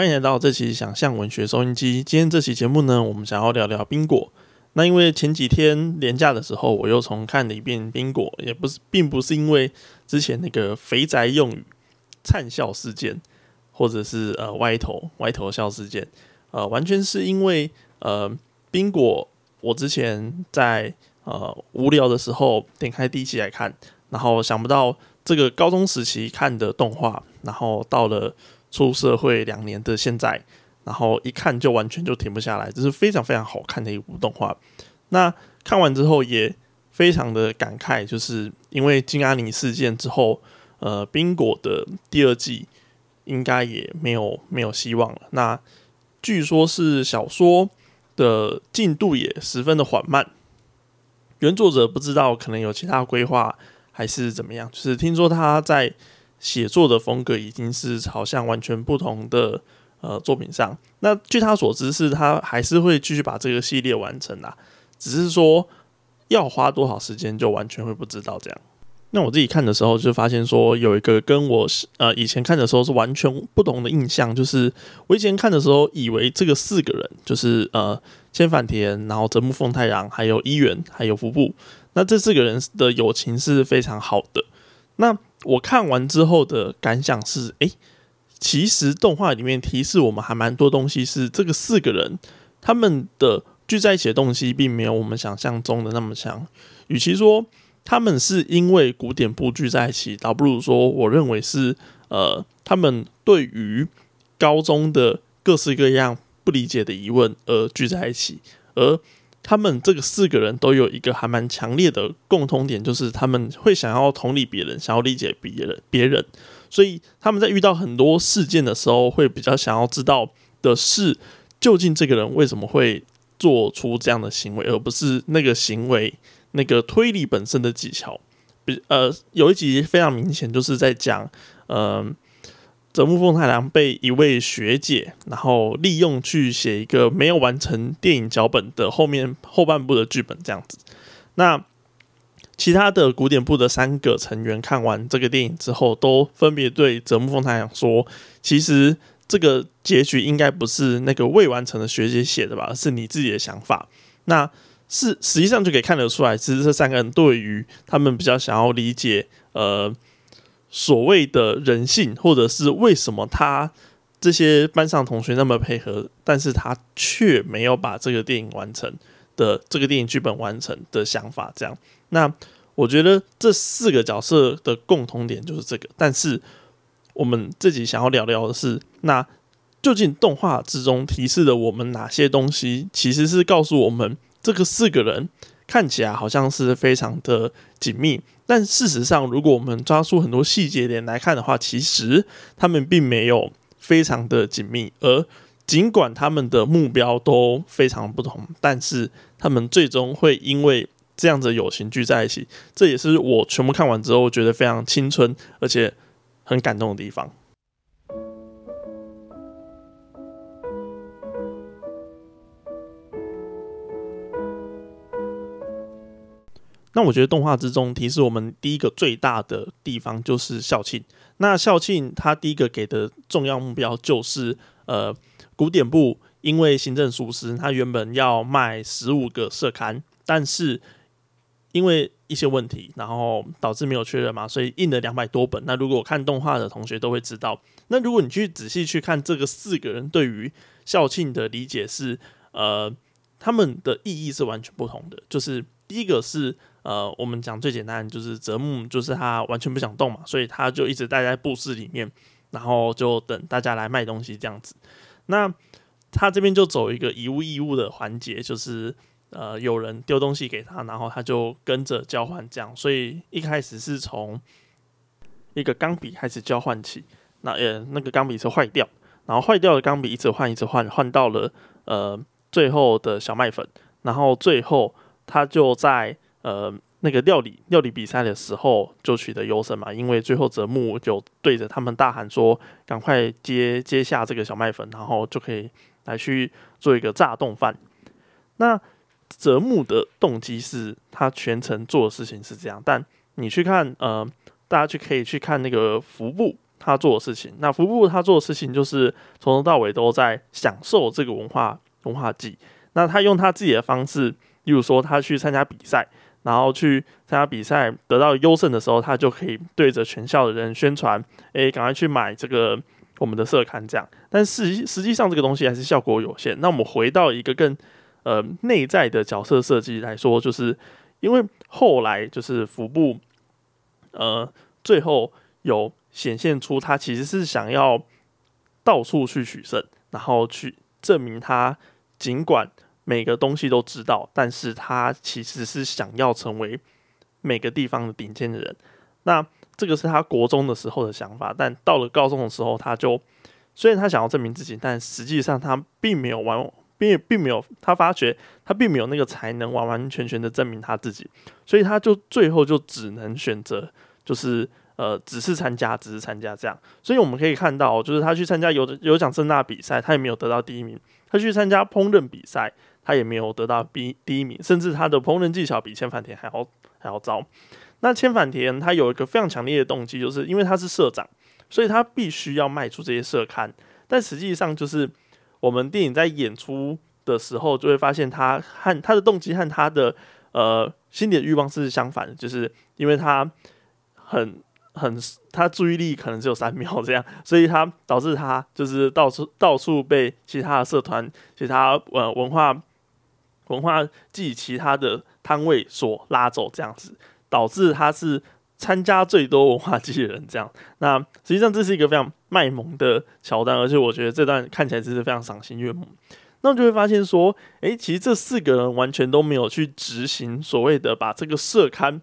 欢迎来到这期想象文学收音机。今天这期节目呢，我们想要聊聊冰果。那因为前几天连假的时候，我又重看了一遍冰果，也不是，并不是因为之前那个肥宅用语灿笑事件，或者是呃歪头歪头笑事件，呃，完全是因为呃冰果，我之前在呃无聊的时候点开第一期来看，然后想不到这个高中时期看的动画，然后到了。出社会两年的现在，然后一看就完全就停不下来，这是非常非常好看的一部动画。那看完之后也非常的感慨，就是因为金阿尼事件之后，呃，冰果的第二季应该也没有没有希望了。那据说是小说的进度也十分的缓慢，原作者不知道可能有其他规划还是怎么样，就是听说他在。写作的风格已经是朝向完全不同的呃作品上。那据他所知，是他还是会继续把这个系列完成啊，只是说要花多少时间，就完全会不知道这样。那我自己看的时候，就发现说有一个跟我呃以前看的时候是完全不同的印象，就是我以前看的时候，以为这个四个人就是呃千反田，然后泽木奉太郎，还有伊原，还有服部，那这四个人的友情是非常好的。那我看完之后的感想是：哎，其实动画里面提示我们还蛮多东西，是这个四个人他们的聚在一起的东西，并没有我们想象中的那么强。与其说他们是因为古典部聚在一起，倒不如说我认为是呃，他们对于高中的各式各样不理解的疑问而聚在一起，而。他们这个四个人都有一个还蛮强烈的共通点，就是他们会想要同理别人，想要理解别人，别人。所以他们在遇到很多事件的时候，会比较想要知道的是，究竟这个人为什么会做出这样的行为，而不是那个行为那个推理本身的技巧。比呃，有一集非常明显，就是在讲，嗯。泽木奉太郎被一位学姐，然后利用去写一个没有完成电影脚本的后面后半部的剧本，这样子。那其他的古典部的三个成员看完这个电影之后，都分别对泽木奉太郎说：“其实这个结局应该不是那个未完成的学姐写的吧，是你自己的想法。”那是实际上就可以看得出来，其实这三个人对于他们比较想要理解，呃。所谓的人性，或者是为什么他这些班上同学那么配合，但是他却没有把这个电影完成的这个电影剧本完成的想法，这样。那我觉得这四个角色的共同点就是这个。但是我们自己想要聊聊的是，那究竟动画之中提示了我们哪些东西，其实是告诉我们这个四个人。看起来好像是非常的紧密，但事实上，如果我们抓出很多细节点来看的话，其实他们并没有非常的紧密。而尽管他们的目标都非常不同，但是他们最终会因为这样子友情聚在一起。这也是我全部看完之后觉得非常青春而且很感动的地方。那我觉得动画之中提示我们第一个最大的地方就是校庆。那校庆他第一个给的重要目标就是呃古典部因为行政疏失，他原本要卖十五个社刊，但是因为一些问题，然后导致没有确认嘛，所以印了两百多本。那如果看动画的同学都会知道，那如果你去仔细去看这个四个人对于校庆的理解是呃他们的意义是完全不同的，就是第一个是。呃，我们讲最简单，就是泽木，就是他完全不想动嘛，所以他就一直待在布室里面，然后就等大家来卖东西这样子。那他这边就走一个以物易物的环节，就是呃有人丢东西给他，然后他就跟着交换这样。所以一开始是从一个钢笔开始交换起，那呃那个钢笔是坏掉，然后坏掉的钢笔一直换一直换，换到了呃最后的小麦粉，然后最后他就在。呃，那个料理料理比赛的时候就取得优胜嘛，因为最后泽木就对着他们大喊说：“赶快接接下这个小麦粉，然后就可以来去做一个炸冻饭。”那泽木的动机是他全程做的事情是这样，但你去看呃，大家去可以去看那个服部，他做的事情。那服部他做的事情就是从头到尾都在享受这个文化文化祭。那他用他自己的方式，例如说他去参加比赛，然后去参加比赛得到优胜的时候，他就可以对着全校的人宣传：“诶，赶快去买这个我们的社刊。”这样，但实实际上这个东西还是效果有限。那我们回到一个更呃内在的角色设计来说，就是因为后来就是服部。呃，最后有显现出他其实是想要到处去取胜，然后去证明他尽管每个东西都知道，但是他其实是想要成为每个地方的顶尖的人。那这个是他国中的时候的想法，但到了高中的时候，他就虽然他想要证明自己，但实际上他并没有完，并并没有他发觉他并没有那个才能完完全全的证明他自己，所以他就最后就只能选择。就是呃，只是参加，只是参加这样，所以我们可以看到，就是他去参加有有奖盛大比赛，他也没有得到第一名；他去参加烹饪比赛，他也没有得到第第一名，甚至他的烹饪技巧比千反田还要还要糟。那千反田他有一个非常强烈的动机，就是因为他是社长，所以他必须要卖出这些社刊。但实际上，就是我们电影在演出的时候，就会发现他和他的动机和他的呃心理的欲望是相反的，就是因为他。很很，他注意力可能只有三秒这样，所以他导致他就是到处到处被其他的社团、其他呃文化文化暨其他的摊位所拉走这样子，导致他是参加最多文化季的人这样。那实际上这是一个非常卖萌的桥段，而且我觉得这段看起来真是非常赏心悦目。那我就会发现说，诶，其实这四个人完全都没有去执行所谓的把这个社刊。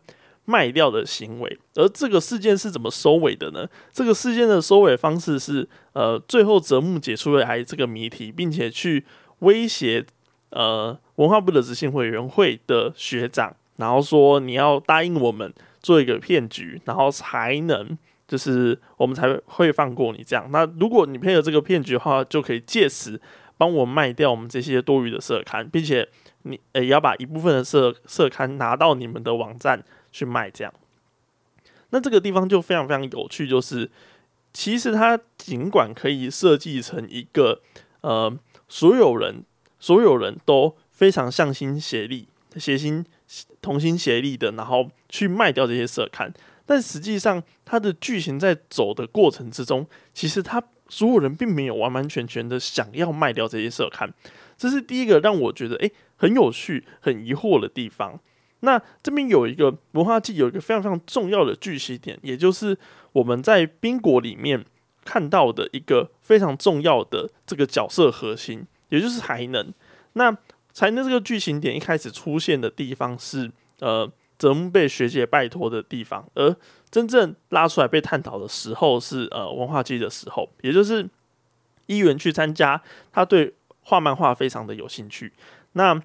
卖掉的行为，而这个事件是怎么收尾的呢？这个事件的收尾方式是，呃，最后泽木解出来这个谜题，并且去威胁呃文化部的执行委员会的学长，然后说你要答应我们做一个骗局，然后才能就是我们才会放过你这样。那如果你配合这个骗局的话，就可以借此帮我卖掉我们这些多余的社刊，并且你也要把一部分的社社刊拿到你们的网站。去卖这样，那这个地方就非常非常有趣，就是其实它尽管可以设计成一个呃，所有人所有人都非常向心协力、协心同心协力的，然后去卖掉这些社刊，但实际上它的剧情在走的过程之中，其实他所有人并没有完完全全的想要卖掉这些社刊，这是第一个让我觉得诶很有趣、很疑惑的地方。那这边有一个文化季，有一个非常非常重要的剧情点，也就是我们在宾果里面看到的一个非常重要的这个角色核心，也就是才能。那才能这个剧情点一开始出现的地方是呃泽木被学姐拜托的地方，而真正拉出来被探讨的时候是呃文化季的时候，也就是一元去参加，他对画漫画非常的有兴趣。那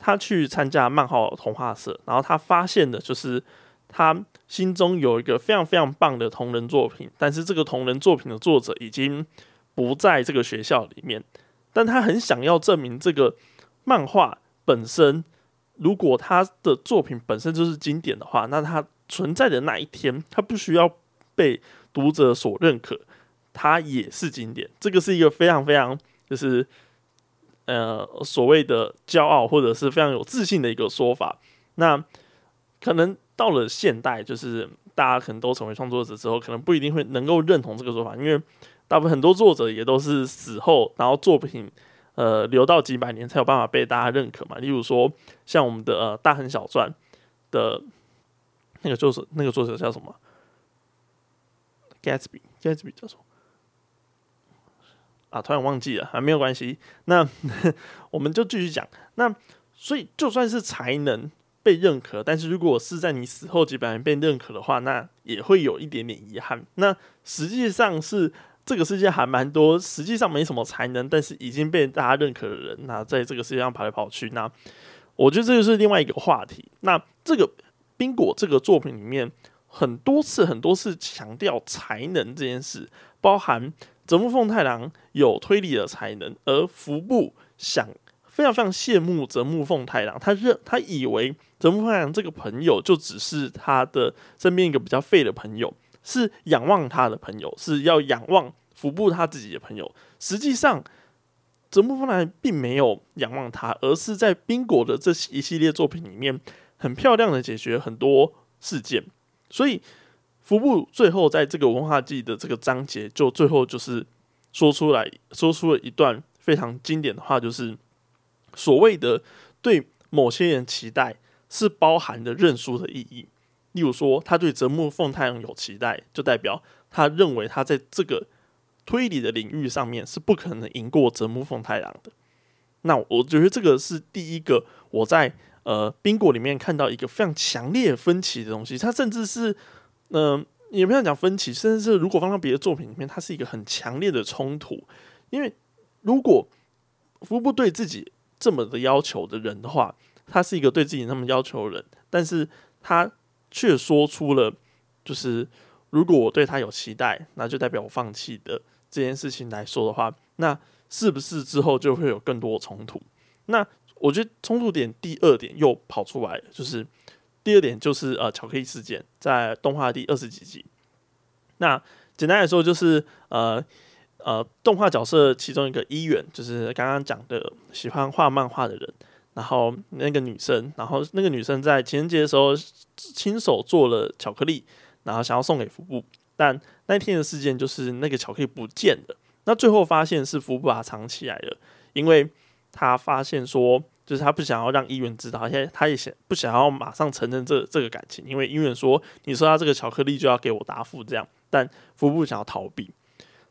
他去参加漫画童话社，然后他发现的就是他心中有一个非常非常棒的同人作品，但是这个同人作品的作者已经不在这个学校里面。但他很想要证明这个漫画本身，如果他的作品本身就是经典的话，那他存在的那一天，他不需要被读者所认可，他也是经典。这个是一个非常非常就是。呃，所谓的骄傲或者是非常有自信的一个说法，那可能到了现代，就是大家可能都成为创作者之后，可能不一定会能够认同这个说法，因为大部分很多作者也都是死后，然后作品呃留到几百年才有办法被大家认可嘛。例如说，像我们的呃大亨小传的那个作者，那个作者叫什么？Gatsby，Gatsby 叫什么？啊，突然忘记了，啊，没有关系。那 我们就继续讲。那所以就算是才能被认可，但是如果是在你死后几百年被认可的话，那也会有一点点遗憾。那实际上是这个世界还蛮多，实际上没什么才能，但是已经被大家认可的人，那在这个世界上跑来跑去。那我觉得这就是另外一个话题。那这个宾果这个作品里面，很多次很多次强调才能这件事，包含。泽木奉太郎有推理的才能，而服部想非常非常羡慕泽木奉太郎。他认他以为泽木奉太郎这个朋友就只是他的身边一个比较废的朋友，是仰望他的朋友，是要仰望服部他自己的朋友。实际上，泽木丰太郎并没有仰望他，而是在冰果的这一系列作品里面，很漂亮的解决很多事件。所以，服部最后在这个文化季的这个章节，就最后就是说出来说出了一段非常经典的话，就是所谓的对某些人期待，是包含着认输的意义。例如说，他对泽木奉太郎有期待，就代表他认为他在这个推理的领域上面是不可能赢过泽木奉太郎的。那我觉得这个是第一个我在呃冰果里面看到一个非常强烈分歧的东西。他甚至是嗯，也不要讲分歧，甚至是如果放到别的作品里面，它是一个很强烈的冲突。因为如果服部对自己这么的要求的人的话，他是一个对自己那么要求的人，但是他。却说出了，就是如果我对他有期待，那就代表我放弃的这件事情来说的话，那是不是之后就会有更多冲突？那我觉得冲突点第二点又跑出来了，就是第二点就是呃巧克力事件在动画第二十几集。那简单来说就是呃呃动画角色其中一个一员，就是刚刚讲的喜欢画漫画的人。然后那个女生，然后那个女生在情人节的时候亲手做了巧克力，然后想要送给服部。但那天的事件就是那个巧克力不见了。那最后发现是服部把它藏起来了，因为他发现说，就是他不想要让医院知道，而且他也想不想要马上承认这这个感情，因为医院说你说他这个巧克力就要给我答复这样。但服部想要逃避。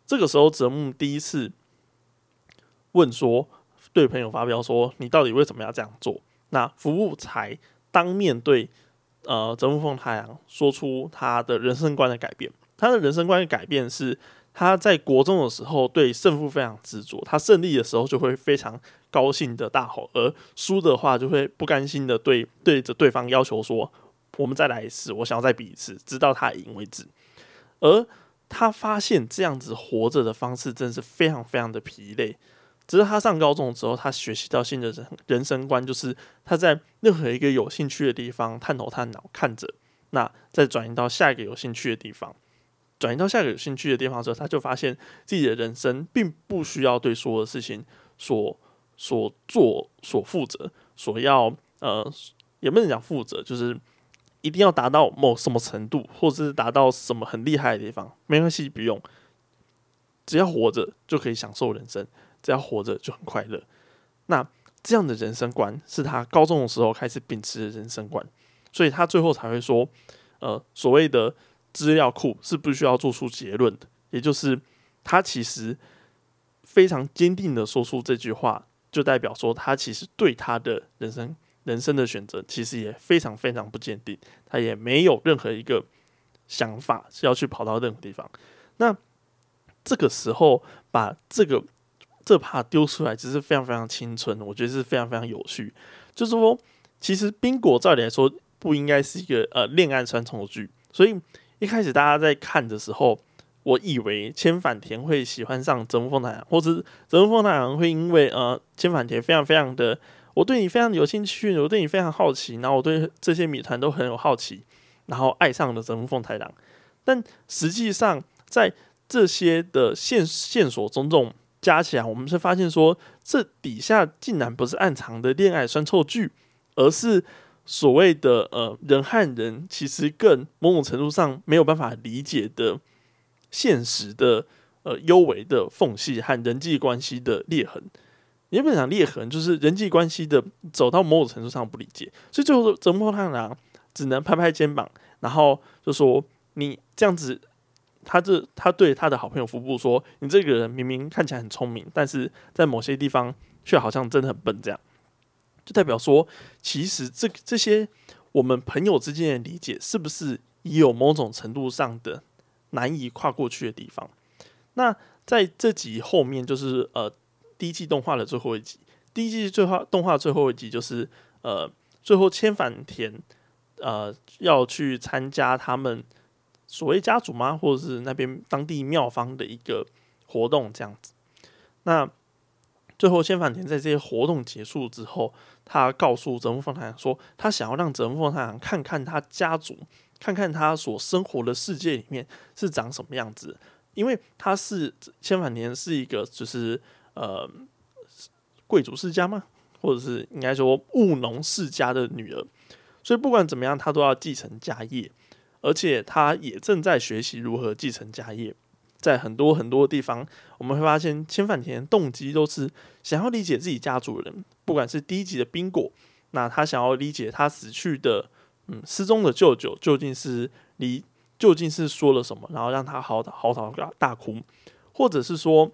这个时候泽木第一次问说。对朋友发飙说：“你到底为什么要这样做？”那服务才当面对呃泽木凤太阳说出他的人生观的改变。他的人生观的改变是他在国中的时候对胜负非常执着，他胜利的时候就会非常高兴的大吼，而输的话就会不甘心的对对着对方要求说：“我们再来一次，我想要再比一次，直到他赢为止。”而他发现这样子活着的方式真是非常非常的疲累。只是他上高中之后，他学习到新的人人生观，就是他在任何一个有兴趣的地方探头探脑看着，那再转移到下一个有兴趣的地方，转移到下一个有兴趣的地方之后，他就发现自己的人生并不需要对所有的事情所所做所负责，所要呃也不能讲负责，就是一定要达到某什么程度，或者是达到什么很厉害的地方，没关系，不用，只要活着就可以享受人生。只要活着就很快乐，那这样的人生观是他高中的时候开始秉持的人生观，所以他最后才会说，呃，所谓的资料库是不需要做出结论的，也就是他其实非常坚定的说出这句话，就代表说他其实对他的人生人生的选择其实也非常非常不坚定，他也没有任何一个想法是要去跑到任何地方。那这个时候把这个。这怕丢出来只是非常非常青春，我觉得是非常非常有趣。就是说，其实冰果照理来说不应该是一个呃恋爱三重剧，所以一开始大家在看的时候，我以为千反田会喜欢上泽木凤太郎，或者泽木凤太郎会因为呃千反田非常非常的我对你非常有兴趣，我对你非常好奇，然后我对这些谜团都很有好奇，然后爱上了泽木凤太郎。但实际上在这些的线线索种种。加起来，我们是发现说，这底下竟然不是暗藏的恋爱酸臭剧，而是所谓的呃人和人其实更某种程度上没有办法理解的现实的呃幽微的缝隙和人际关系的裂痕。原本讲裂痕，就是人际关系的走到某种程度上不理解，所以最后泽木太郎只能拍拍肩膀，然后就说：“你这样子。”他这他对他的好朋友服部说：“你这个人明明看起来很聪明，但是在某些地方却好像真的很笨。”这样就代表说，其实这这些我们朋友之间的理解，是不是也有某种程度上的难以跨过去的地方？那在这集后面，就是呃第一季动画的最后一集，第一季最后动画最后一集就是呃最后千反田呃要去参加他们。所谓家族吗？或者是那边当地庙方的一个活动这样子。那最后千反田在这些活动结束之后，他告诉泽木奉太郎说，他想要让泽木奉太郎看看他家族看看他所生活的世界里面是长什么样子。因为他是千反田是一个就是呃贵族世家吗？或者是应该说务农世家的女儿，所以不管怎么样，她都要继承家业，而且他也正在学习如何继承家业。在很多很多地方，我们会发现千反田动机都是想要理解自己家族人，不管是第一集的宾果，那他想要理解他死去的嗯失踪的舅舅究竟是离究竟是说了什么，然后让他嚎嚎啕大哭，或者是说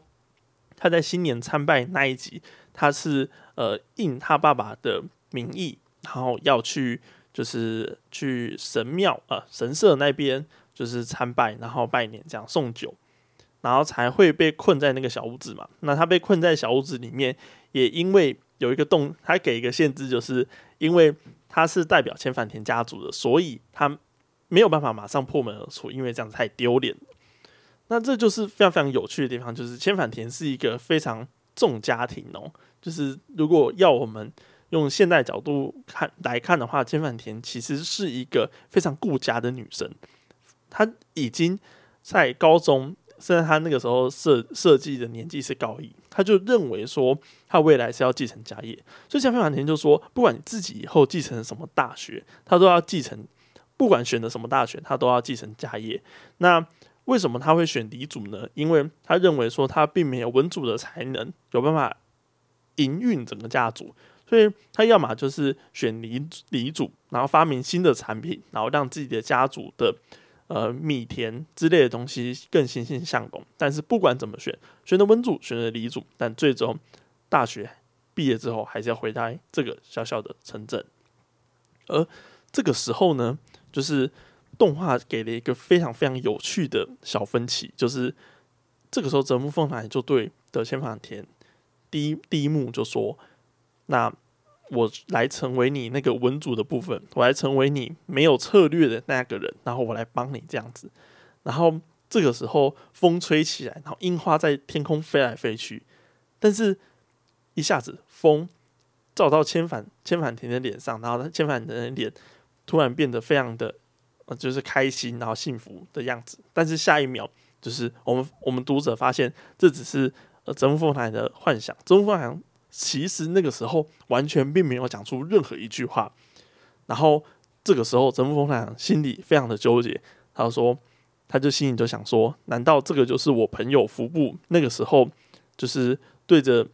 他在新年参拜那一集，他是呃应他爸爸的名义，然后要去就是去神庙呃神社那边就是参拜，然后拜年这样送酒。然后才会被困在那个小屋子嘛？那他被困在小屋子里面，也因为有一个洞，他给一个限制，就是因为他是代表千反田家族的，所以他没有办法马上破门而出，因为这样太丢脸。那这就是非常非常有趣的地方，就是千反田是一个非常重家庭哦。就是如果要我们用现代角度看来看的话，千反田其实是一个非常顾家的女生。她已经在高中。虽然她那个时候设设计的年纪是高一，她就认为说她未来是要继承家业，所以江飞马田就说，不管你自己以后继承什么大学，她都要继承，不管选择什么大学，她都要继承家业。那为什么他会选李祖呢？因为他认为说他并没有文主的才能，有办法营运整个家族，所以他要么就是选李李祖，然后发明新的产品，然后让自己的家族的。呃，米田之类的东西更欣欣向荣，但是不管怎么选，选的文组，选的理组，但最终大学毕业之后，还是要回到这个小小的城镇。而这个时候呢，就是动画给了一个非常非常有趣的小分歧，就是这个时候泽木凤来就对德千反田第一第一幕就说，那。我来成为你那个文主的部分，我来成为你没有策略的那个人，然后我来帮你这样子。然后这个时候风吹起来，然后樱花在天空飞来飞去，但是一下子。风照到千反千反田的脸上，然后千反田的脸突然变得非常的呃，就是开心然后幸福的样子。但是下一秒，就是我们我们读者发现这只是呃泽木凤台的幻想，泽木凤台。其实那个时候完全并没有讲出任何一句话，然后这个时候泽木风太心里非常的纠结，他说，他就心里就想说，难道这个就是我朋友服部那个时候就是对着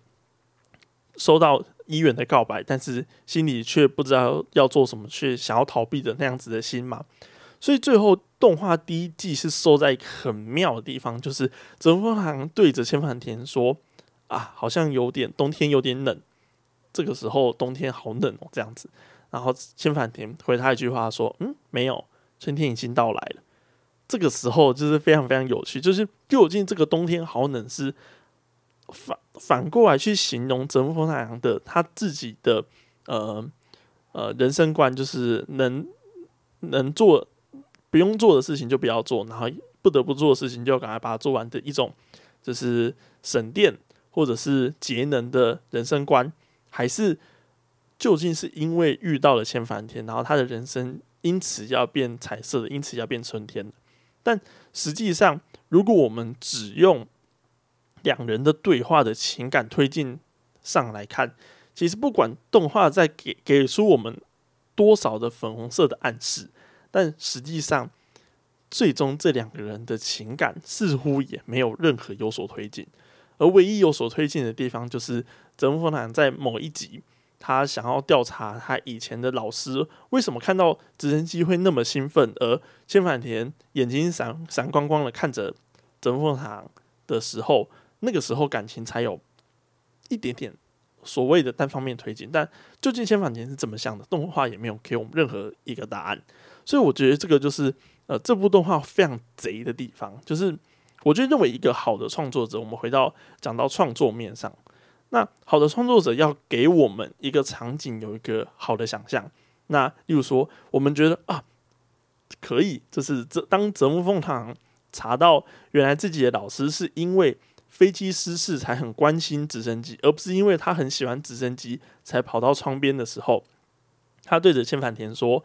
收到医院的告白，但是心里却不知道要做什么，却想要逃避的那样子的心吗？所以最后动画第一季是收在一个很妙的地方，就是泽木风太对着千反田说。啊，好像有点冬天有点冷，这个时候冬天好冷哦，这样子。然后千反田回他一句话说：“嗯，没有，春天已经到来了。”这个时候就是非常非常有趣，就是究竟这个冬天好冷是反反过来去形容泽木风太阳的他自己的呃呃人生观，就是能能做不用做的事情就不要做，然后不得不做的事情就赶快把它做完的一种，就是省电。或者是节能的人生观，还是究竟是因为遇到了千反天，然后他的人生因此要变彩色的，因此要变春天的？但实际上，如果我们只用两人的对话的情感推进上来看，其实不管动画在给给出我们多少的粉红色的暗示，但实际上最终这两个人的情感似乎也没有任何有所推进。而唯一有所推进的地方，就是泽木风堂在某一集，他想要调查他以前的老师为什么看到直升机会那么兴奋，而千反田眼睛闪闪光光的看着泽木风堂的时候，那个时候感情才有一点点所谓的单方面推进。但究竟千反田是怎么想的，动画也没有给我们任何一个答案。所以我觉得这个就是呃，这部动画非常贼的地方，就是。我就认为一个好的创作者，我们回到讲到创作面上，那好的创作者要给我们一个场景，有一个好的想象。那例如说，我们觉得啊，可以，就是这当泽木凤堂查到原来自己的老师是因为飞机失事才很关心直升机，而不是因为他很喜欢直升机才跑到窗边的时候，他对着千反田说：“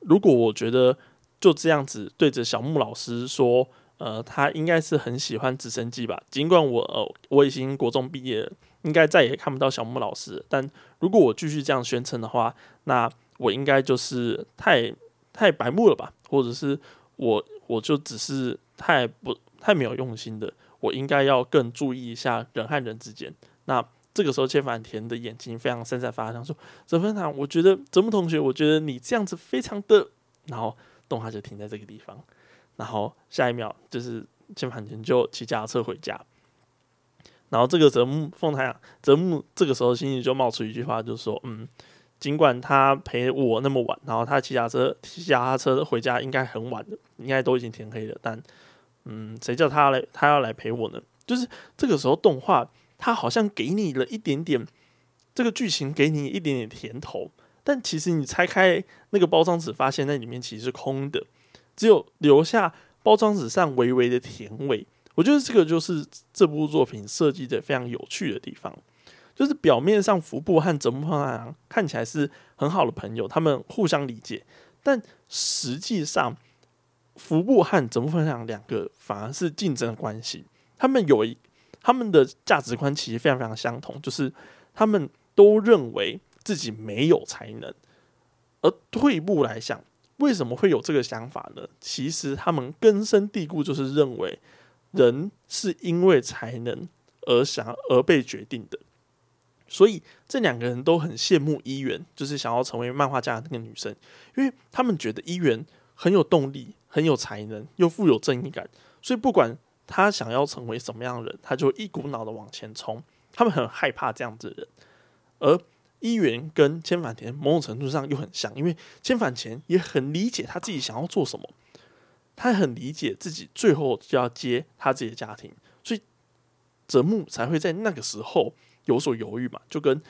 如果我觉得就这样子对着小木老师说，呃，他应该是很喜欢直升机吧？尽管我呃我已经国中毕业了，应该再也看不到小木老师。但如果我继续这样宣称的话，那我应该就是太太白目了吧？或者是我我就只是太不太没有用心的？我应该要更注意一下人和人之间。那这个时候，千反田的眼睛非常闪闪发亮，说：“泽分堂，我觉得泽木同学，我觉得你这样子非常的……”然后动画就停在这个地方。然后下一秒，就是千反田就骑脚踏车回家。然后这个泽木凤太阳，泽木这个时候心里就冒出一句话，就说：“嗯，尽管他陪我那么晚，然后他骑脚车骑脚车回家应该很晚的，应该都已经天黑了，但嗯，谁叫他来，他要来陪我呢？就是这个时候动画。”他好像给你了一点点这个剧情，给你一点点甜头，但其实你拆开那个包装纸，发现那里面其实是空的，只有留下包装纸上微微的甜味。我觉得这个就是这部作品设计的非常有趣的地方，就是表面上服部和泽木太郎看起来是很好的朋友，他们互相理解，但实际上服部和泽木太郎两个反而是竞争的关系，他们有一。他们的价值观其实非常非常相同，就是他们都认为自己没有才能。而退步来想，为什么会有这个想法呢？其实他们根深蒂固就是认为人是因为才能而想而被决定的。所以这两个人都很羡慕伊原，就是想要成为漫画家的那个女生，因为他们觉得伊原很有动力、很有才能，又富有正义感，所以不管。他想要成为什么样的人，他就一股脑的往前冲。他们很害怕这样子的人，而一元跟千反田某种程度上又很像，因为千反田也很理解他自己想要做什么，他很理解自己最后就要接他自己的家庭，所以泽木才会在那个时候有所犹豫嘛，就跟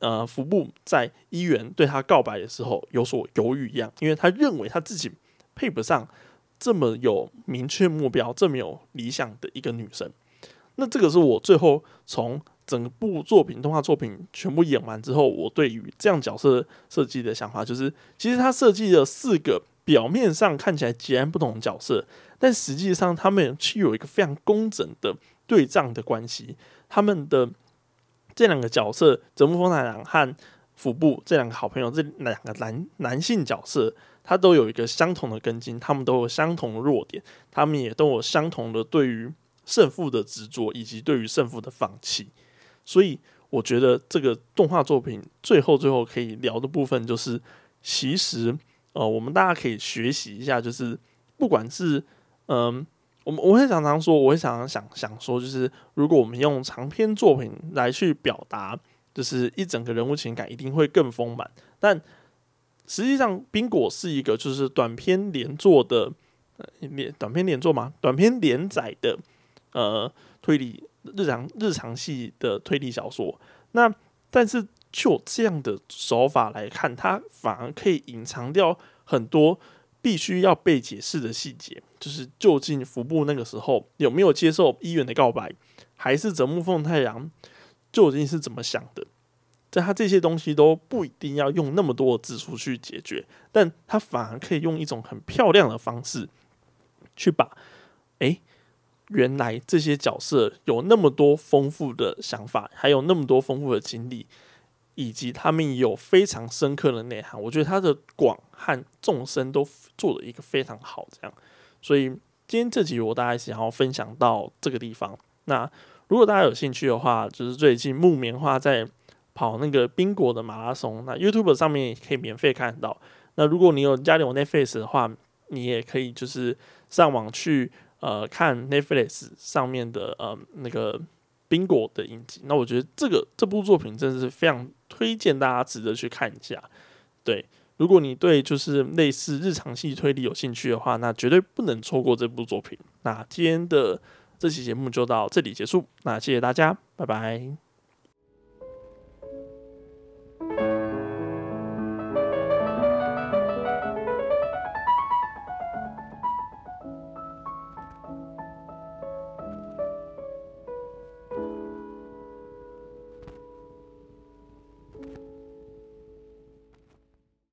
呃服部在一元对他告白的时候有所犹豫一样，因为他认为他自己配不上。这么有明确目标、这么有理想的一个女生，那这个是我最后从整部作品、动画作品全部演完之后，我对于这样角色设计的想法，就是其实他设计了四个表面上看起来截然不同的角色，但实际上他们具有一个非常工整的对仗的关系。他们的这两个角色，泽木风太郎和腹部这两个好朋友，这两个男男性角色。他都有一个相同的根茎，他们都有相同的弱点，他们也都有相同的对于胜负的执着，以及对于胜负的放弃。所以，我觉得这个动画作品最后最后可以聊的部分，就是其实呃，我们大家可以学习一下，就是不管是嗯，我们我会常常说，我会常常想想说，就是如果我们用长篇作品来去表达，就是一整个人物情感，一定会更丰满，但。实际上，冰果是一个就是短篇连作的，连短篇连作嘛，短篇连载的呃推理日常日常系的推理小说。那但是就这样的手法来看，它反而可以隐藏掉很多必须要被解释的细节。就是究竟服部那个时候有没有接受医院的告白，还是泽木凤太阳究竟是怎么想的？在他这些东西都不一定要用那么多的字数去解决，但他反而可以用一种很漂亮的方式去把，哎，原来这些角色有那么多丰富的想法，还有那么多丰富的经历，以及他们有非常深刻的内涵。我觉得他的广和纵深都做了一个非常好，这样。所以今天这集我大概想要分享到这个地方。那如果大家有兴趣的话，就是最近木棉花在。跑那个宾果的马拉松，那 YouTube 上面也可以免费看到。那如果你有家里有 Netflix 的话，你也可以就是上网去呃看 Netflix 上面的呃那个宾果的影集。那我觉得这个这部作品真的是非常推荐大家值得去看一下。对，如果你对就是类似日常系推理有兴趣的话，那绝对不能错过这部作品。那今天的这期节目就到这里结束，那谢谢大家，拜拜。